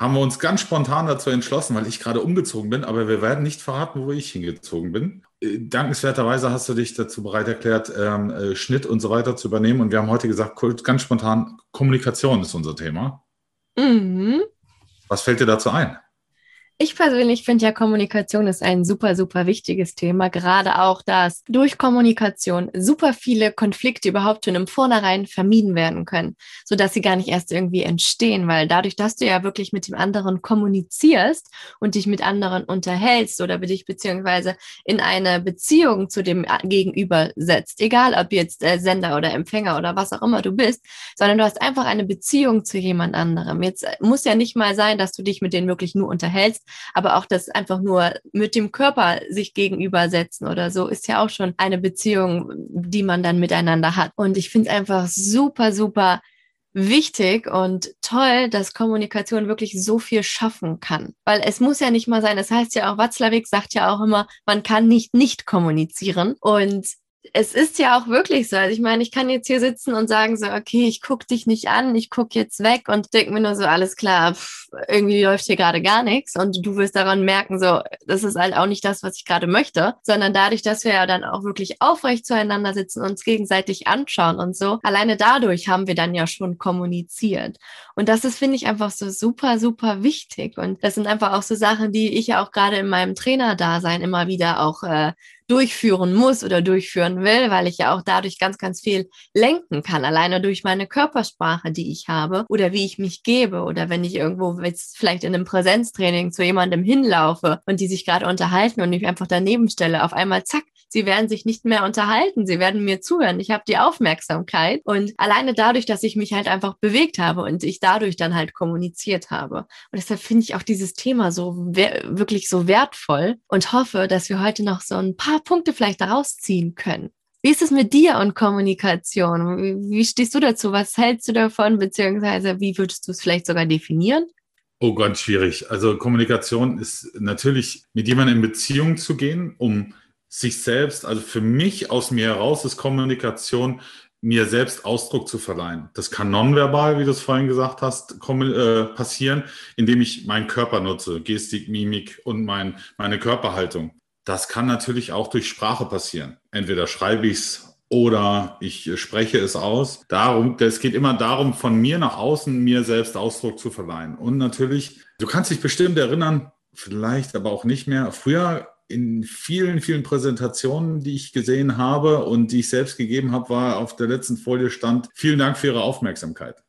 haben wir uns ganz spontan dazu entschlossen, weil ich gerade umgezogen bin, aber wir werden nicht verraten, wo ich hingezogen bin. Äh, dankenswerterweise hast du dich dazu bereit erklärt, ähm, äh, Schnitt und so weiter zu übernehmen. Und wir haben heute gesagt, ganz spontan, Kommunikation ist unser Thema. Mhm. Was fällt dir dazu ein? Ich persönlich finde ja, Kommunikation ist ein super, super wichtiges Thema. Gerade auch, dass durch Kommunikation super viele Konflikte überhaupt schon im Vornherein vermieden werden können, sodass sie gar nicht erst irgendwie entstehen, weil dadurch, dass du ja wirklich mit dem anderen kommunizierst und dich mit anderen unterhältst oder dich beziehungsweise in eine Beziehung zu dem Gegenüber setzt, egal ob jetzt äh, Sender oder Empfänger oder was auch immer du bist, sondern du hast einfach eine Beziehung zu jemand anderem. Jetzt äh, muss ja nicht mal sein, dass du dich mit denen wirklich nur unterhältst, aber auch das einfach nur mit dem Körper sich gegenübersetzen oder so ist ja auch schon eine Beziehung, die man dann miteinander hat. Und ich finde es einfach super, super wichtig und toll, dass Kommunikation wirklich so viel schaffen kann. Weil es muss ja nicht mal sein, das heißt ja auch, Watzlawick sagt ja auch immer, man kann nicht nicht kommunizieren. Und es ist ja auch wirklich so. Also ich meine, ich kann jetzt hier sitzen und sagen so, okay, ich gucke dich nicht an, ich gucke jetzt weg und denke mir nur so, alles klar, pff, irgendwie läuft hier gerade gar nichts und du wirst daran merken, so, das ist halt auch nicht das, was ich gerade möchte, sondern dadurch, dass wir ja dann auch wirklich aufrecht zueinander sitzen, uns gegenseitig anschauen und so, alleine dadurch haben wir dann ja schon kommuniziert. Und das ist, finde ich, einfach so super, super wichtig. Und das sind einfach auch so Sachen, die ich ja auch gerade in meinem Trainerdasein immer wieder auch äh, durchführen muss oder durchführen will, weil ich ja auch dadurch ganz, ganz viel lenken kann, alleine durch meine Körpersprache, die ich habe oder wie ich mich gebe oder wenn ich irgendwo jetzt vielleicht in einem Präsenztraining zu jemandem hinlaufe und die sich gerade unterhalten und ich einfach daneben stelle, auf einmal zack, sie werden sich nicht mehr unterhalten, sie werden mir zuhören, ich habe die Aufmerksamkeit und alleine dadurch, dass ich mich halt einfach bewegt habe und ich dadurch dann halt kommuniziert habe. Und deshalb finde ich auch dieses Thema so wirklich so wertvoll und hoffe, dass wir heute noch so ein paar Punkte vielleicht daraus ziehen können. Wie ist es mit dir und Kommunikation? Wie, stehst du dazu? Was hältst du davon? Beziehungsweise wie würdest du es vielleicht sogar definieren? Oh, ganz schwierig. Also Kommunikation ist natürlich mit jemandem in Beziehung zu gehen, um sich selbst, also für mich aus mir heraus ist Kommunikation, mir selbst Ausdruck zu verleihen. Das kann nonverbal, wie du es vorhin gesagt hast, äh, passieren, indem ich meinen Körper nutze, Gestik, Mimik und mein, meine Körperhaltung. Das kann natürlich auch durch Sprache passieren. Entweder schreibe ich es oder ich spreche es aus. Darum, es geht immer darum, von mir nach außen mir selbst Ausdruck zu verleihen. Und natürlich, du kannst dich bestimmt erinnern, vielleicht aber auch nicht mehr. Früher in vielen, vielen Präsentationen, die ich gesehen habe und die ich selbst gegeben habe, war auf der letzten Folie stand, vielen Dank für Ihre Aufmerksamkeit.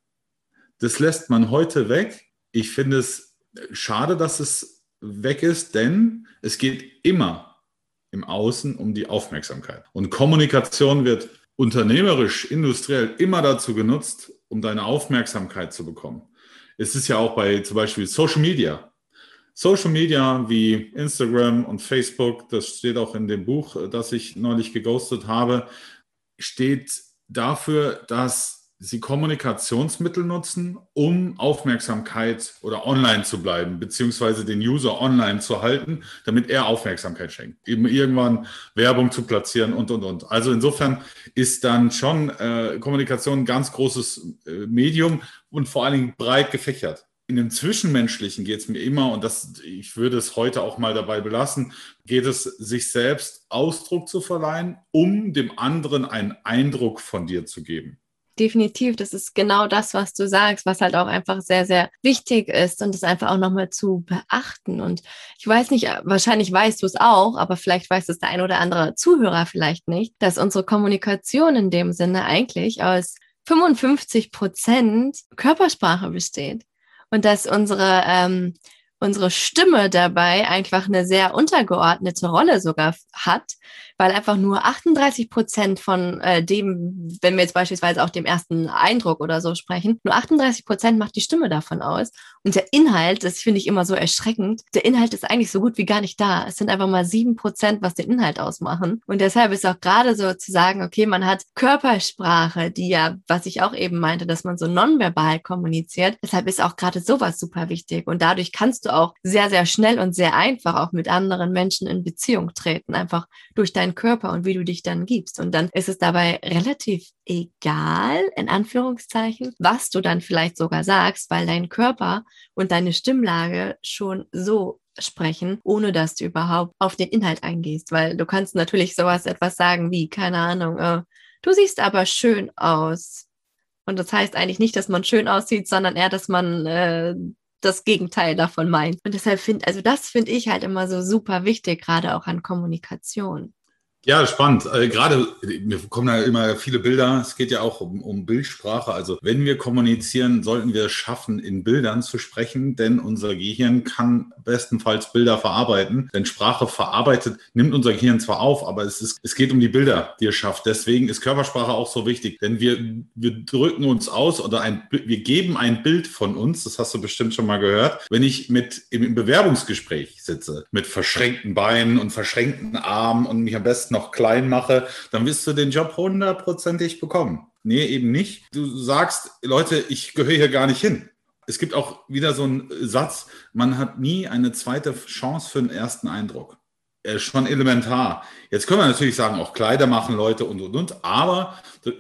Das lässt man heute weg. Ich finde es schade, dass es weg ist, denn es geht immer im Außen um die Aufmerksamkeit. Und Kommunikation wird unternehmerisch, industriell immer dazu genutzt, um deine Aufmerksamkeit zu bekommen. Es ist ja auch bei zum Beispiel Social Media. Social Media wie Instagram und Facebook, das steht auch in dem Buch, das ich neulich geghostet habe, steht dafür, dass sie Kommunikationsmittel nutzen, um Aufmerksamkeit oder online zu bleiben, beziehungsweise den User online zu halten, damit er Aufmerksamkeit schenkt. Eben irgendwann Werbung zu platzieren und, und, und. Also insofern ist dann schon äh, Kommunikation ein ganz großes äh, Medium und vor allen Dingen breit gefächert. In dem Zwischenmenschlichen geht es mir immer, und das, ich würde es heute auch mal dabei belassen, geht es, sich selbst Ausdruck zu verleihen, um dem anderen einen Eindruck von dir zu geben definitiv, das ist genau das, was du sagst, was halt auch einfach sehr, sehr wichtig ist und das einfach auch nochmal zu beachten. Und ich weiß nicht, wahrscheinlich weißt du es auch, aber vielleicht weiß es der ein oder andere Zuhörer vielleicht nicht, dass unsere Kommunikation in dem Sinne eigentlich aus 55 Prozent Körpersprache besteht und dass unsere ähm, unsere Stimme dabei einfach eine sehr untergeordnete Rolle sogar hat, weil einfach nur 38 Prozent von äh, dem, wenn wir jetzt beispielsweise auch dem ersten Eindruck oder so sprechen, nur 38 Prozent macht die Stimme davon aus. Und der Inhalt, das finde ich immer so erschreckend, der Inhalt ist eigentlich so gut wie gar nicht da. Es sind einfach mal sieben Prozent, was den Inhalt ausmachen. Und deshalb ist auch gerade so zu sagen, okay, man hat Körpersprache, die ja, was ich auch eben meinte, dass man so nonverbal kommuniziert. Deshalb ist auch gerade sowas super wichtig. Und dadurch kannst du auch sehr, sehr schnell und sehr einfach auch mit anderen Menschen in Beziehung treten, einfach durch deinen Körper und wie du dich dann gibst. Und dann ist es dabei relativ egal, in Anführungszeichen, was du dann vielleicht sogar sagst, weil dein Körper und deine Stimmlage schon so sprechen, ohne dass du überhaupt auf den Inhalt eingehst, weil du kannst natürlich sowas etwas sagen wie, keine Ahnung, äh, du siehst aber schön aus. Und das heißt eigentlich nicht, dass man schön aussieht, sondern eher, dass man äh, das Gegenteil davon meint. Und deshalb finde, also das finde ich halt immer so super wichtig, gerade auch an Kommunikation. Ja, spannend. Äh, gerade, mir kommen da immer viele Bilder. Es geht ja auch um, um Bildsprache. Also wenn wir kommunizieren, sollten wir es schaffen, in Bildern zu sprechen, denn unser Gehirn kann bestenfalls Bilder verarbeiten. Denn Sprache verarbeitet, nimmt unser Gehirn zwar auf, aber es, ist, es geht um die Bilder, die es schafft. Deswegen ist Körpersprache auch so wichtig. Denn wir, wir drücken uns aus oder ein, wir geben ein Bild von uns. Das hast du bestimmt schon mal gehört. Wenn ich mit im Bewerbungsgespräch sitze, mit verschränkten Beinen und verschränkten Armen und mich am besten noch klein mache, dann wirst du den Job hundertprozentig bekommen. Nee, eben nicht. Du sagst, Leute, ich gehöre hier gar nicht hin. Es gibt auch wieder so einen Satz, man hat nie eine zweite Chance für den ersten Eindruck. Ist schon elementar. Jetzt können wir natürlich sagen, auch Kleider machen Leute und und und, aber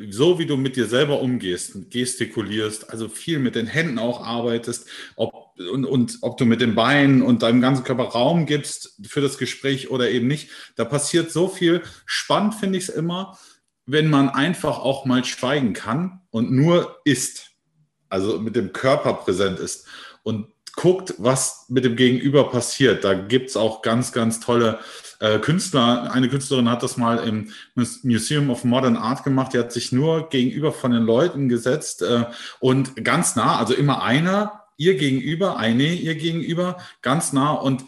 so wie du mit dir selber umgehst, gestikulierst, also viel mit den Händen auch arbeitest, ob und, und ob du mit den Beinen und deinem ganzen Körper Raum gibst für das Gespräch oder eben nicht. Da passiert so viel. Spannend finde ich es immer, wenn man einfach auch mal schweigen kann und nur ist, also mit dem Körper präsent ist und guckt, was mit dem Gegenüber passiert. Da gibt es auch ganz, ganz tolle äh, Künstler. Eine Künstlerin hat das mal im Museum of Modern Art gemacht. Die hat sich nur gegenüber von den Leuten gesetzt äh, und ganz nah, also immer einer ihr gegenüber, eine ihr gegenüber, ganz nah und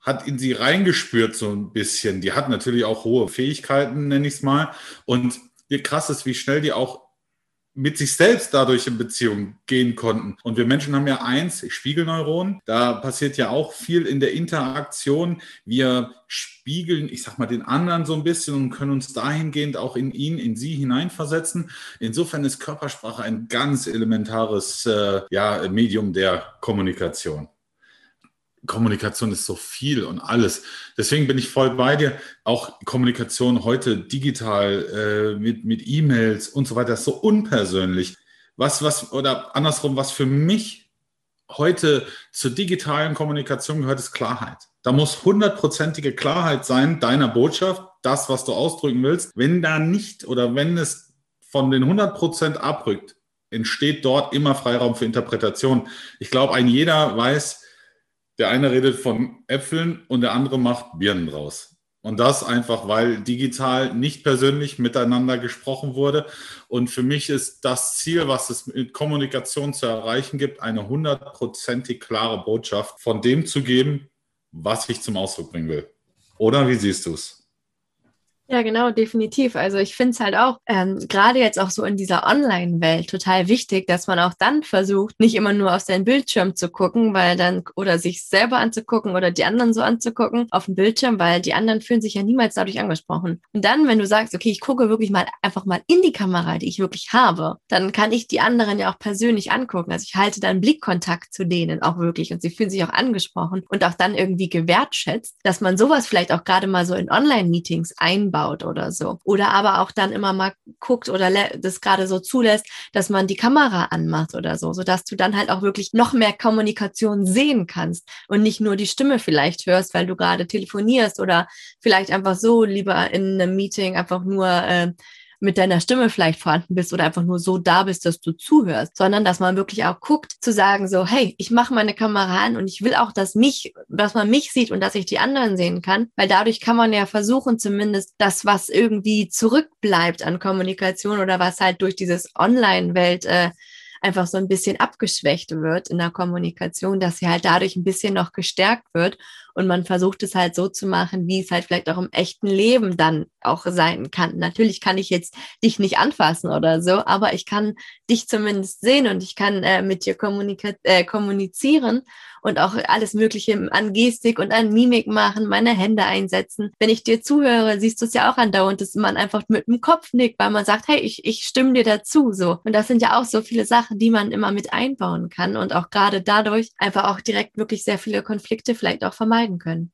hat in sie reingespürt so ein bisschen. Die hat natürlich auch hohe Fähigkeiten, nenne ich es mal. Und krass ist, wie schnell die auch mit sich selbst dadurch in Beziehung gehen konnten. Und wir Menschen haben ja eins, Spiegelneuronen. Da passiert ja auch viel in der Interaktion. Wir spiegeln, ich sag mal, den anderen so ein bisschen und können uns dahingehend auch in ihn, in sie hineinversetzen. Insofern ist Körpersprache ein ganz elementares äh, ja, Medium der Kommunikation. Kommunikation ist so viel und alles. Deswegen bin ich voll bei dir. Auch Kommunikation heute digital äh, mit, mit E-Mails und so weiter ist so unpersönlich. Was, was, oder andersrum, was für mich heute zur digitalen Kommunikation gehört, ist Klarheit. Da muss hundertprozentige Klarheit sein deiner Botschaft, das, was du ausdrücken willst. Wenn da nicht oder wenn es von den 100 Prozent abrückt, entsteht dort immer Freiraum für Interpretation. Ich glaube, ein jeder weiß, der eine redet von Äpfeln und der andere macht Birnen draus. Und das einfach, weil digital nicht persönlich miteinander gesprochen wurde. Und für mich ist das Ziel, was es mit Kommunikation zu erreichen gibt, eine hundertprozentig klare Botschaft von dem zu geben, was ich zum Ausdruck bringen will. Oder wie siehst du es? Ja, genau, definitiv. Also ich finde es halt auch ähm, gerade jetzt auch so in dieser Online-Welt total wichtig, dass man auch dann versucht, nicht immer nur auf seinen Bildschirm zu gucken, weil dann oder sich selber anzugucken oder die anderen so anzugucken auf dem Bildschirm, weil die anderen fühlen sich ja niemals dadurch angesprochen. Und dann, wenn du sagst, okay, ich gucke wirklich mal einfach mal in die Kamera, die ich wirklich habe, dann kann ich die anderen ja auch persönlich angucken. Also ich halte dann Blickkontakt zu denen auch wirklich und sie fühlen sich auch angesprochen und auch dann irgendwie gewertschätzt, dass man sowas vielleicht auch gerade mal so in Online-Meetings einbaut einbaut oder so. Oder aber auch dann immer mal guckt oder das gerade so zulässt, dass man die Kamera anmacht oder so, sodass du dann halt auch wirklich noch mehr Kommunikation sehen kannst und nicht nur die Stimme vielleicht hörst, weil du gerade telefonierst oder vielleicht einfach so lieber in einem Meeting einfach nur äh, mit deiner Stimme vielleicht vorhanden bist oder einfach nur so da bist, dass du zuhörst, sondern dass man wirklich auch guckt, zu sagen so, hey, ich mache meine Kamera an und ich will auch, dass mich, dass man mich sieht und dass ich die anderen sehen kann, weil dadurch kann man ja versuchen, zumindest das, was irgendwie zurückbleibt an Kommunikation oder was halt durch dieses Online-Welt äh, einfach so ein bisschen abgeschwächt wird in der Kommunikation, dass sie halt dadurch ein bisschen noch gestärkt wird und man versucht es halt so zu machen, wie es halt vielleicht auch im echten Leben dann auch sein kann. Natürlich kann ich jetzt dich nicht anfassen oder so, aber ich kann dich zumindest sehen und ich kann äh, mit dir äh, kommunizieren und auch alles Mögliche an Gestik und an Mimik machen, meine Hände einsetzen. Wenn ich dir zuhöre, siehst du es ja auch andauernd, dass man einfach mit dem Kopf nickt, weil man sagt, hey, ich, ich stimme dir dazu, so. Und das sind ja auch so viele Sachen, die man immer mit einbauen kann und auch gerade dadurch einfach auch direkt wirklich sehr viele Konflikte vielleicht auch vermeiden können.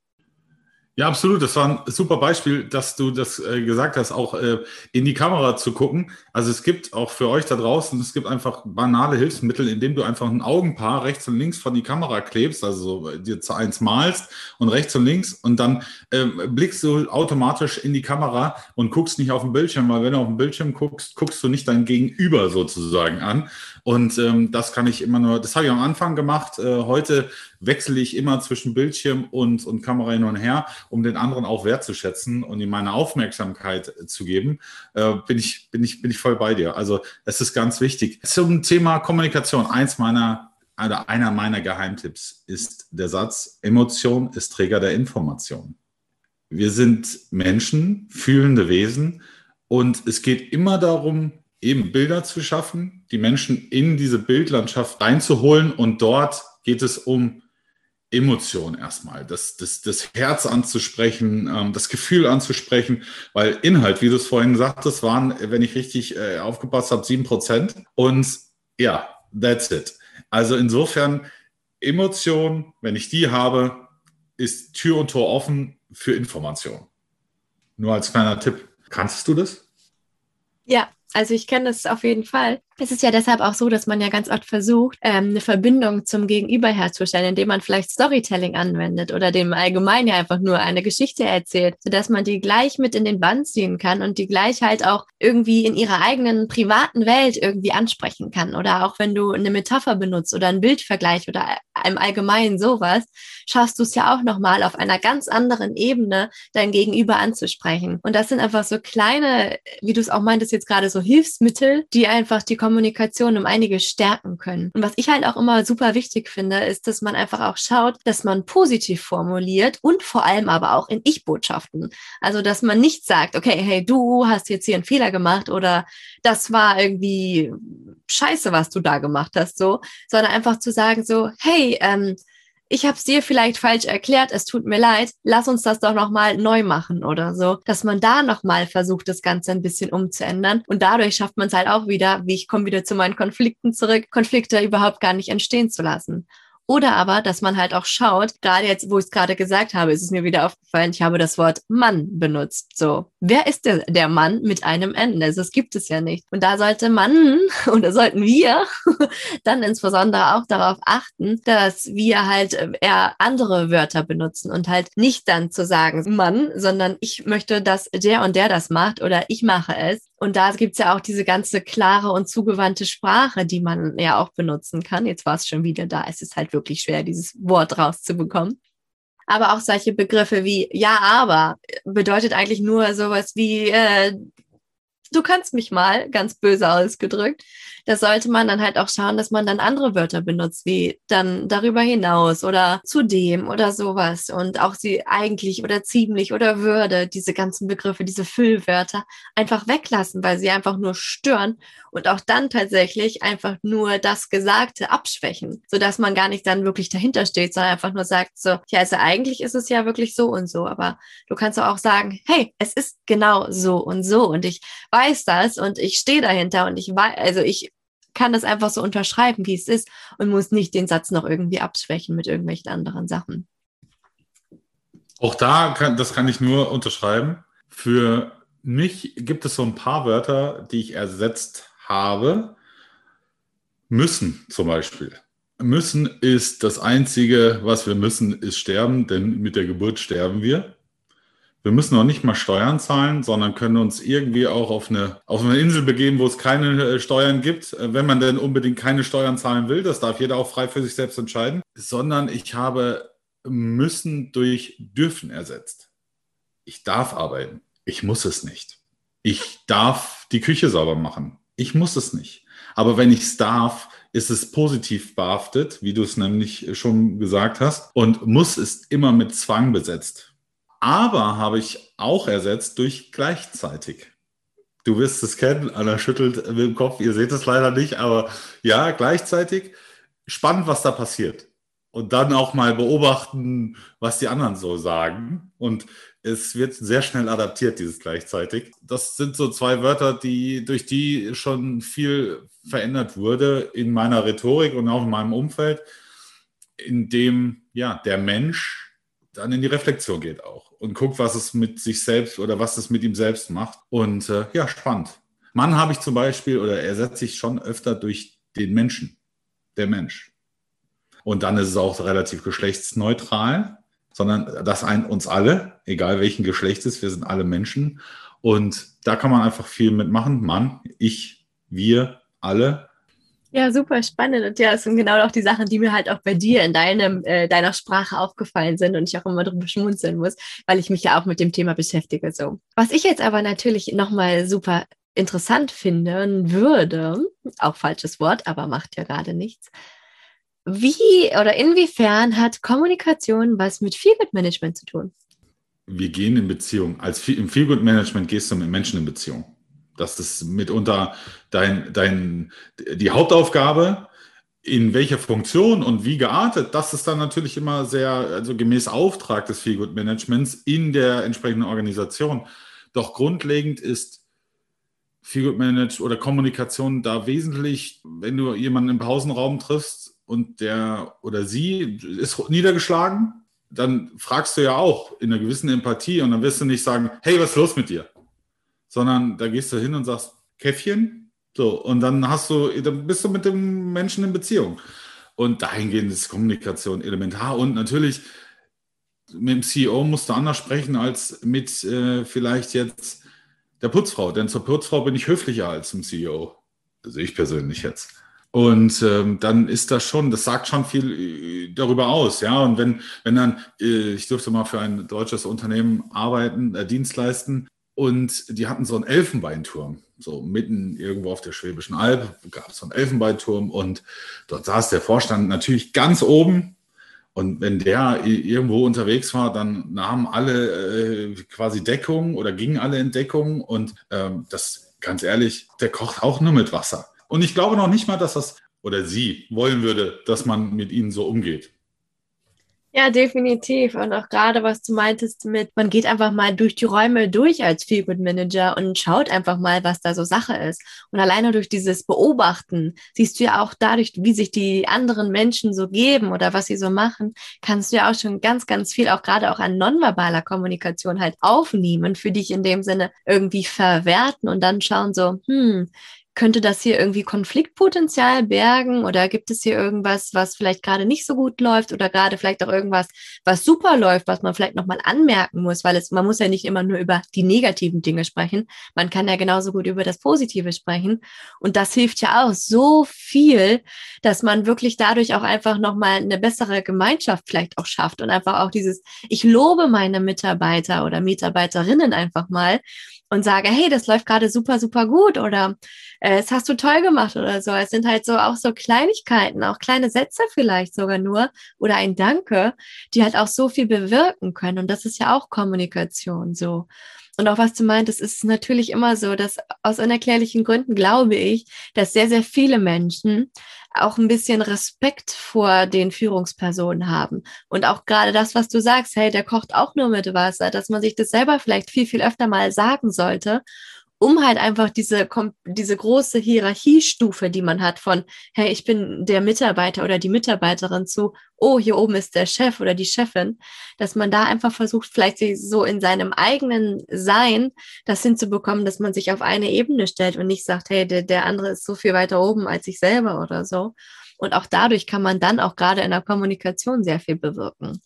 Ja, absolut. Das war ein super Beispiel, dass du das äh, gesagt hast, auch äh, in die Kamera zu gucken. Also es gibt auch für euch da draußen, es gibt einfach banale Hilfsmittel, indem du einfach ein Augenpaar rechts und links von die Kamera klebst, also dir zu eins malst und rechts und links und dann äh, blickst du automatisch in die Kamera und guckst nicht auf den Bildschirm, weil wenn du auf den Bildschirm guckst, guckst du nicht dein Gegenüber sozusagen an. Und ähm, das kann ich immer nur, das habe ich am Anfang gemacht. Äh, heute wechsle ich immer zwischen Bildschirm und, und Kamera hin und her, um den anderen auch wertzuschätzen und ihm meine Aufmerksamkeit zu geben. Äh, bin, ich, bin, ich, bin ich voll bei dir. Also es ist ganz wichtig. Zum Thema Kommunikation, eins meiner also einer meiner Geheimtipps ist der Satz, Emotion ist Träger der Information. Wir sind Menschen, fühlende Wesen und es geht immer darum, eben Bilder zu schaffen, die Menschen in diese Bildlandschaft reinzuholen und dort geht es um Emotion erstmal, das, das, das Herz anzusprechen, ähm, das Gefühl anzusprechen, weil Inhalt, wie du es vorhin sagtest, waren, wenn ich richtig äh, aufgepasst habe, sieben Prozent und ja, that's it. Also insofern Emotion, wenn ich die habe, ist Tür und Tor offen für Information. Nur als kleiner Tipp. Kannst du das? Ja, also ich kenne das auf jeden Fall. Es ist ja deshalb auch so, dass man ja ganz oft versucht, ähm, eine Verbindung zum Gegenüber herzustellen, indem man vielleicht Storytelling anwendet oder dem allgemein ja einfach nur eine Geschichte erzählt, sodass man die gleich mit in den Band ziehen kann und die gleich halt auch irgendwie in ihrer eigenen privaten Welt irgendwie ansprechen kann. Oder auch wenn du eine Metapher benutzt oder einen Bildvergleich oder im Allgemeinen sowas, schaffst du es ja auch nochmal auf einer ganz anderen Ebene dein Gegenüber anzusprechen. Und das sind einfach so kleine, wie du es auch meintest jetzt gerade, so Hilfsmittel, die einfach die Kommunikation um einige stärken können. Und was ich halt auch immer super wichtig finde, ist, dass man einfach auch schaut, dass man positiv formuliert und vor allem aber auch in Ich-Botschaften. Also, dass man nicht sagt, okay, hey, du hast jetzt hier einen Fehler gemacht oder das war irgendwie scheiße, was du da gemacht hast, so, sondern einfach zu sagen so, hey, ähm, ich habe es dir vielleicht falsch erklärt, es tut mir leid, lass uns das doch nochmal neu machen oder so, dass man da nochmal versucht, das Ganze ein bisschen umzuändern und dadurch schafft man es halt auch wieder, wie ich komme wieder zu meinen Konflikten zurück, Konflikte überhaupt gar nicht entstehen zu lassen. Oder aber, dass man halt auch schaut, gerade jetzt, wo ich es gerade gesagt habe, ist es mir wieder aufgefallen, ich habe das Wort Mann benutzt. So, wer ist der, der Mann mit einem N? Also, das gibt es ja nicht. Und da sollte man oder sollten wir dann insbesondere auch darauf achten, dass wir halt äh, eher andere Wörter benutzen und halt nicht dann zu sagen Mann, sondern ich möchte, dass der und der das macht oder ich mache es. Und da gibt's ja auch diese ganze klare und zugewandte Sprache, die man ja auch benutzen kann. Jetzt war es schon wieder da. Es ist halt wirklich schwer, dieses Wort rauszubekommen. Aber auch solche Begriffe wie ja, aber bedeutet eigentlich nur sowas wie äh, du kannst mich mal, ganz böse ausgedrückt da sollte man dann halt auch schauen, dass man dann andere Wörter benutzt, wie dann darüber hinaus oder zudem oder sowas und auch sie eigentlich oder ziemlich oder würde, diese ganzen Begriffe, diese Füllwörter einfach weglassen, weil sie einfach nur stören und auch dann tatsächlich einfach nur das Gesagte abschwächen, sodass man gar nicht dann wirklich dahinter steht, sondern einfach nur sagt so, ja, also eigentlich ist es ja wirklich so und so, aber du kannst auch sagen, hey, es ist genau so und so und ich weiß das und ich stehe dahinter und ich weiß, also ich kann das einfach so unterschreiben, wie es ist und muss nicht den Satz noch irgendwie abschwächen mit irgendwelchen anderen Sachen. Auch da kann, das kann ich nur unterschreiben. Für mich gibt es so ein paar Wörter, die ich ersetzt habe. Müssen zum Beispiel. Müssen ist das Einzige, was wir müssen, ist sterben, denn mit der Geburt sterben wir. Wir müssen noch nicht mal Steuern zahlen, sondern können uns irgendwie auch auf eine, auf eine Insel begeben, wo es keine äh, Steuern gibt, äh, wenn man denn unbedingt keine Steuern zahlen will. Das darf jeder auch frei für sich selbst entscheiden. Sondern ich habe müssen durch dürfen ersetzt. Ich darf arbeiten. Ich muss es nicht. Ich darf die Küche sauber machen. Ich muss es nicht. Aber wenn ich es darf, ist es positiv behaftet, wie du es nämlich schon gesagt hast, und muss ist immer mit Zwang besetzt. Aber habe ich auch ersetzt durch gleichzeitig. Du wirst es kennen, Anna schüttelt mit dem Kopf, ihr seht es leider nicht, aber ja, gleichzeitig spannend, was da passiert. Und dann auch mal beobachten, was die anderen so sagen. Und es wird sehr schnell adaptiert, dieses gleichzeitig. Das sind so zwei Wörter, die, durch die schon viel verändert wurde in meiner Rhetorik und auch in meinem Umfeld, in dem ja, der Mensch dann in die Reflexion geht auch und guckt, was es mit sich selbst oder was es mit ihm selbst macht. Und äh, ja, spannend. Mann habe ich zum Beispiel oder ersetze ich schon öfter durch den Menschen, der Mensch. Und dann ist es auch relativ geschlechtsneutral sondern das eint uns alle, egal welchen Geschlechtes, wir sind alle Menschen. Und da kann man einfach viel mitmachen. Mann, ich, wir, alle. Ja, super spannend. Und ja, das sind genau auch die Sachen, die mir halt auch bei dir in deinem, äh, deiner Sprache aufgefallen sind und ich auch immer drüber schmunzeln muss, weil ich mich ja auch mit dem Thema beschäftige. So. Was ich jetzt aber natürlich nochmal super interessant finden würde, auch falsches Wort, aber macht ja gerade nichts, wie oder inwiefern hat Kommunikation was mit Feelgood-Management zu tun? Wir gehen in Beziehung. Als Im Feelgood-Management gehst du mit Menschen in Beziehung. Das ist mitunter dein, dein, die Hauptaufgabe. In welcher Funktion und wie geartet, das ist dann natürlich immer sehr, also gemäß Auftrag des Feelgood-Managements in der entsprechenden Organisation. Doch grundlegend ist Feelgood Management oder Kommunikation da wesentlich, wenn du jemanden im Pausenraum triffst, und der oder sie ist niedergeschlagen, dann fragst du ja auch in einer gewissen Empathie und dann wirst du nicht sagen, hey, was ist los mit dir? Sondern da gehst du hin und sagst, Käffchen, so, und dann hast du, dann bist du mit dem Menschen in Beziehung. Und dahingehend ist Kommunikation elementar und natürlich mit dem CEO musst du anders sprechen als mit äh, vielleicht jetzt der Putzfrau, denn zur Putzfrau bin ich höflicher als zum CEO. Also ich persönlich jetzt. Und ähm, dann ist das schon, das sagt schon viel äh, darüber aus, ja. Und wenn, wenn dann, äh, ich durfte mal für ein deutsches Unternehmen arbeiten, äh, Dienst leisten, und die hatten so einen Elfenbeinturm, so mitten irgendwo auf der Schwäbischen Alb, gab es so einen Elfenbeinturm und dort saß der Vorstand natürlich ganz oben. Und wenn der irgendwo unterwegs war, dann nahmen alle äh, quasi Deckung oder gingen alle in Deckung. Und ähm, das, ganz ehrlich, der kocht auch nur mit Wasser. Und ich glaube noch nicht mal, dass das oder sie wollen würde, dass man mit ihnen so umgeht. Ja, definitiv. Und auch gerade, was du meintest mit, man geht einfach mal durch die Räume durch als Feelgood Manager und schaut einfach mal, was da so Sache ist. Und alleine durch dieses Beobachten siehst du ja auch dadurch, wie sich die anderen Menschen so geben oder was sie so machen, kannst du ja auch schon ganz, ganz viel auch gerade auch an nonverbaler Kommunikation halt aufnehmen, für dich in dem Sinne irgendwie verwerten und dann schauen so, hm, könnte das hier irgendwie Konfliktpotenzial bergen oder gibt es hier irgendwas, was vielleicht gerade nicht so gut läuft oder gerade vielleicht auch irgendwas, was super läuft, was man vielleicht nochmal anmerken muss, weil es, man muss ja nicht immer nur über die negativen Dinge sprechen. Man kann ja genauso gut über das Positive sprechen. Und das hilft ja auch so viel, dass man wirklich dadurch auch einfach nochmal eine bessere Gemeinschaft vielleicht auch schafft und einfach auch dieses, ich lobe meine Mitarbeiter oder Mitarbeiterinnen einfach mal und sage, hey, das läuft gerade super, super gut oder äh, das hast du toll gemacht oder so. Es sind halt so auch so Kleinigkeiten, auch kleine Sätze vielleicht sogar nur oder ein Danke, die halt auch so viel bewirken können. Und das ist ja auch Kommunikation so. Und auch was du meintest, ist natürlich immer so, dass aus unerklärlichen Gründen glaube ich, dass sehr, sehr viele Menschen auch ein bisschen Respekt vor den Führungspersonen haben. Und auch gerade das, was du sagst, hey, der kocht auch nur mit Wasser, dass man sich das selber vielleicht viel, viel öfter mal sagen sollte um halt einfach diese, diese große Hierarchiestufe, die man hat von, hey, ich bin der Mitarbeiter oder die Mitarbeiterin zu, oh, hier oben ist der Chef oder die Chefin, dass man da einfach versucht, vielleicht so in seinem eigenen Sein das hinzubekommen, dass man sich auf eine Ebene stellt und nicht sagt, hey, der, der andere ist so viel weiter oben als ich selber oder so. Und auch dadurch kann man dann auch gerade in der Kommunikation sehr viel bewirken.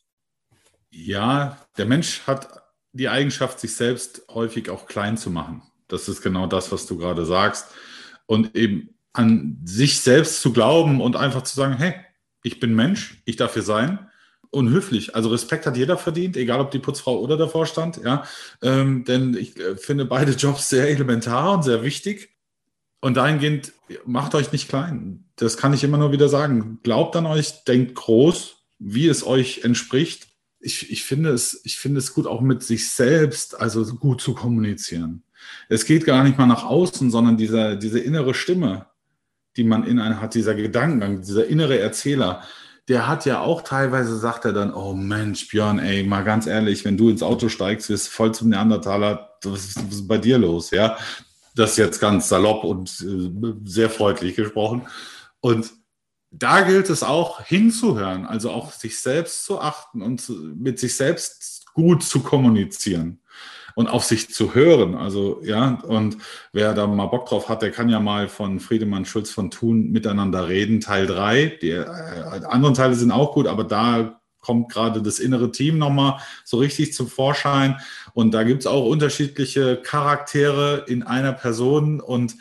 Ja, der Mensch hat die Eigenschaft, sich selbst häufig auch klein zu machen. Das ist genau das, was du gerade sagst. Und eben an sich selbst zu glauben und einfach zu sagen, hey, ich bin Mensch, ich darf hier sein. Und höflich. Also Respekt hat jeder verdient, egal ob die Putzfrau oder der Vorstand, ja. Ähm, denn ich äh, finde beide Jobs sehr elementar und sehr wichtig. Und dahingehend, macht euch nicht klein. Das kann ich immer nur wieder sagen. Glaubt an euch, denkt groß, wie es euch entspricht. Ich, ich, finde es, ich finde es gut, auch mit sich selbst, also gut zu kommunizieren. Es geht gar nicht mal nach außen, sondern dieser, diese innere Stimme, die man in einem hat, dieser Gedankengang, dieser innere Erzähler, der hat ja auch teilweise, sagt er dann, oh Mensch, Björn, ey, mal ganz ehrlich, wenn du ins Auto steigst, wirst voll zum Neandertaler, was ist, ist bei dir los, ja? Das jetzt ganz salopp und äh, sehr freundlich gesprochen. Und da gilt es auch hinzuhören, also auch sich selbst zu achten und mit sich selbst gut zu kommunizieren und auf sich zu hören. Also, ja, und wer da mal Bock drauf hat, der kann ja mal von Friedemann Schulz von Thun miteinander reden, Teil 3. Die äh, anderen Teile sind auch gut, aber da kommt gerade das innere Team nochmal so richtig zum Vorschein. Und da gibt es auch unterschiedliche Charaktere in einer Person und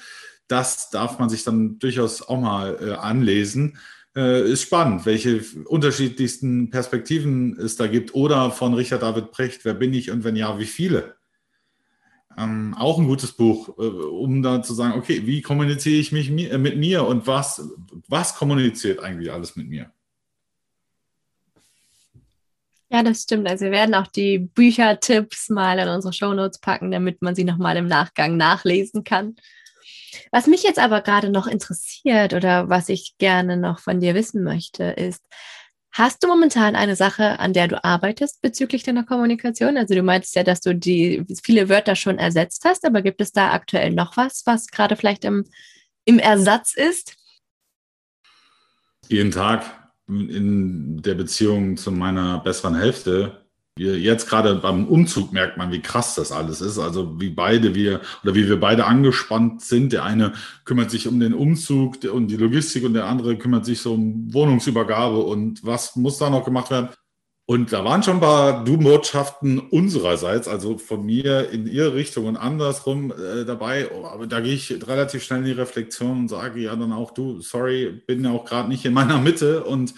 das darf man sich dann durchaus auch mal äh, anlesen. Äh, ist spannend, welche unterschiedlichsten Perspektiven es da gibt. Oder von Richard David Precht, wer bin ich und wenn ja, wie viele? Ähm, auch ein gutes Buch, äh, um da zu sagen, okay, wie kommuniziere ich mich mi äh, mit mir und was, was kommuniziert eigentlich alles mit mir? Ja, das stimmt. Also wir werden auch die Büchertipps mal in unsere Shownotes packen, damit man sie nochmal im Nachgang nachlesen kann. Was mich jetzt aber gerade noch interessiert oder was ich gerne noch von dir wissen möchte, ist, Hast du momentan eine Sache, an der du arbeitest bezüglich deiner Kommunikation? Also du meintest ja, dass du die viele Wörter schon ersetzt hast, aber gibt es da aktuell noch was, was gerade vielleicht im, im Ersatz ist? Jeden Tag in der Beziehung zu meiner besseren Hälfte. Jetzt gerade beim Umzug merkt man, wie krass das alles ist. Also wie beide wir oder wie wir beide angespannt sind. Der eine kümmert sich um den Umzug und die Logistik und der andere kümmert sich so um Wohnungsübergabe und was muss da noch gemacht werden. Und da waren schon ein paar Du-Botschaften unsererseits, also von mir in ihre Richtung und andersrum äh, dabei. Oh, aber da gehe ich relativ schnell in die Reflexion und sage ja dann auch, du, sorry, bin ja auch gerade nicht in meiner Mitte. Und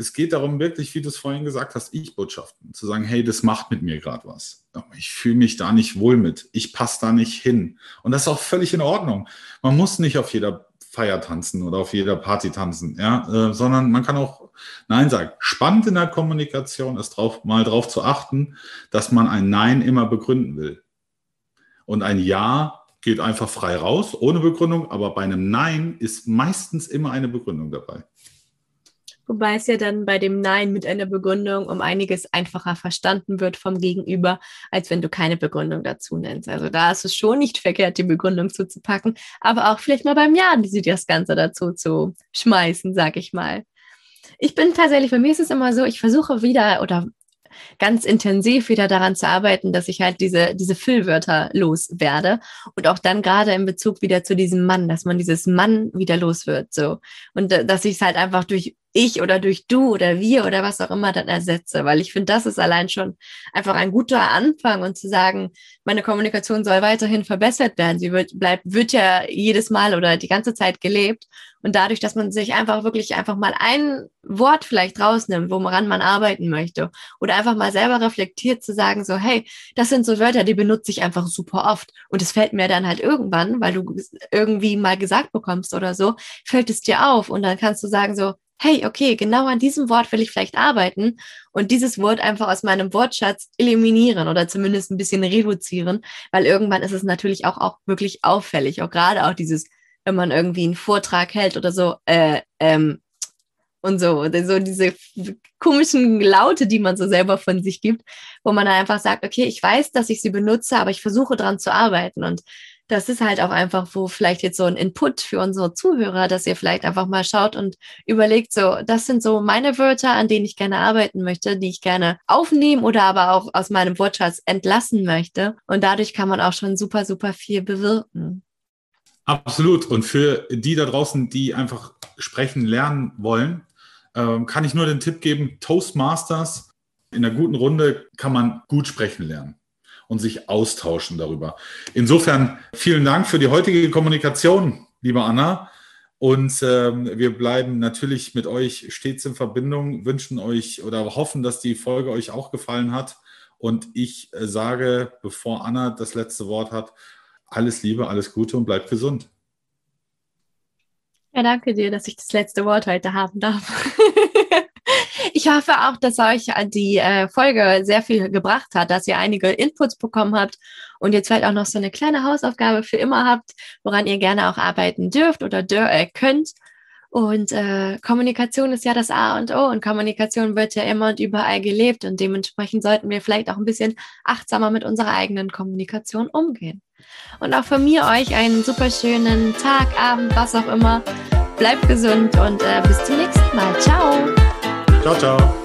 es geht darum, wirklich, wie du es vorhin gesagt hast, Ich-Botschaften. Zu sagen, hey, das macht mit mir gerade was. Ich fühle mich da nicht wohl mit. Ich passe da nicht hin. Und das ist auch völlig in Ordnung. Man muss nicht auf jeder Feier tanzen oder auf jeder Party tanzen, ja, äh, sondern man kann auch Nein sagen. Spannend in der Kommunikation ist drauf, mal darauf zu achten, dass man ein Nein immer begründen will. Und ein Ja geht einfach frei raus, ohne Begründung, aber bei einem Nein ist meistens immer eine Begründung dabei. Wobei es ja dann bei dem Nein mit einer Begründung um einiges einfacher verstanden wird vom Gegenüber, als wenn du keine Begründung dazu nennst. Also da ist es schon nicht verkehrt, die Begründung zuzupacken, aber auch vielleicht mal beim Ja das Ganze dazu zu schmeißen, sag ich mal. Ich bin tatsächlich, bei mir ist es immer so, ich versuche wieder oder ganz intensiv wieder daran zu arbeiten, dass ich halt diese, diese Füllwörter loswerde. Und auch dann gerade in Bezug wieder zu diesem Mann, dass man dieses Mann wieder los wird. So. Und äh, dass ich es halt einfach durch ich oder durch du oder wir oder was auch immer dann ersetze, weil ich finde, das ist allein schon einfach ein guter Anfang und zu sagen, meine Kommunikation soll weiterhin verbessert werden. Sie wird, bleibt, wird ja jedes Mal oder die ganze Zeit gelebt und dadurch, dass man sich einfach wirklich einfach mal ein Wort vielleicht rausnimmt, woran man arbeiten möchte. Oder einfach mal selber reflektiert zu sagen so, hey, das sind so Wörter, die benutze ich einfach super oft. Und es fällt mir dann halt irgendwann, weil du irgendwie mal gesagt bekommst oder so, fällt es dir auf. Und dann kannst du sagen so, hey, okay, genau an diesem Wort will ich vielleicht arbeiten und dieses Wort einfach aus meinem Wortschatz eliminieren oder zumindest ein bisschen reduzieren, weil irgendwann ist es natürlich auch, auch wirklich auffällig, auch gerade auch dieses, wenn man irgendwie einen Vortrag hält oder so, äh, ähm, und so, so diese komischen Laute, die man so selber von sich gibt, wo man dann einfach sagt, okay, ich weiß, dass ich sie benutze, aber ich versuche dran zu arbeiten und das ist halt auch einfach, wo vielleicht jetzt so ein Input für unsere Zuhörer, dass ihr vielleicht einfach mal schaut und überlegt, so, das sind so meine Wörter, an denen ich gerne arbeiten möchte, die ich gerne aufnehmen oder aber auch aus meinem Wortschatz entlassen möchte. Und dadurch kann man auch schon super, super viel bewirken. Absolut. Und für die da draußen, die einfach sprechen lernen wollen, ähm, kann ich nur den Tipp geben, Toastmasters in einer guten Runde kann man gut sprechen lernen und sich austauschen darüber. Insofern vielen Dank für die heutige Kommunikation, liebe Anna. Und ähm, wir bleiben natürlich mit euch stets in Verbindung, wünschen euch oder hoffen, dass die Folge euch auch gefallen hat. Und ich äh, sage, bevor Anna das letzte Wort hat, alles Liebe, alles Gute und bleibt gesund. Ja, danke dir, dass ich das letzte Wort heute haben darf. ich hoffe auch, dass euch die äh, Folge sehr viel gebracht hat, dass ihr einige Inputs bekommen habt und jetzt vielleicht auch noch so eine kleine Hausaufgabe für immer habt, woran ihr gerne auch arbeiten dürft oder äh, könnt. Und äh, Kommunikation ist ja das A und O und Kommunikation wird ja immer und überall gelebt und dementsprechend sollten wir vielleicht auch ein bisschen achtsamer mit unserer eigenen Kommunikation umgehen. Und auch von mir euch einen super schönen Tag, Abend, was auch immer. Bleibt gesund und äh, bis zum nächsten Mal. Ciao. Ciao, ciao.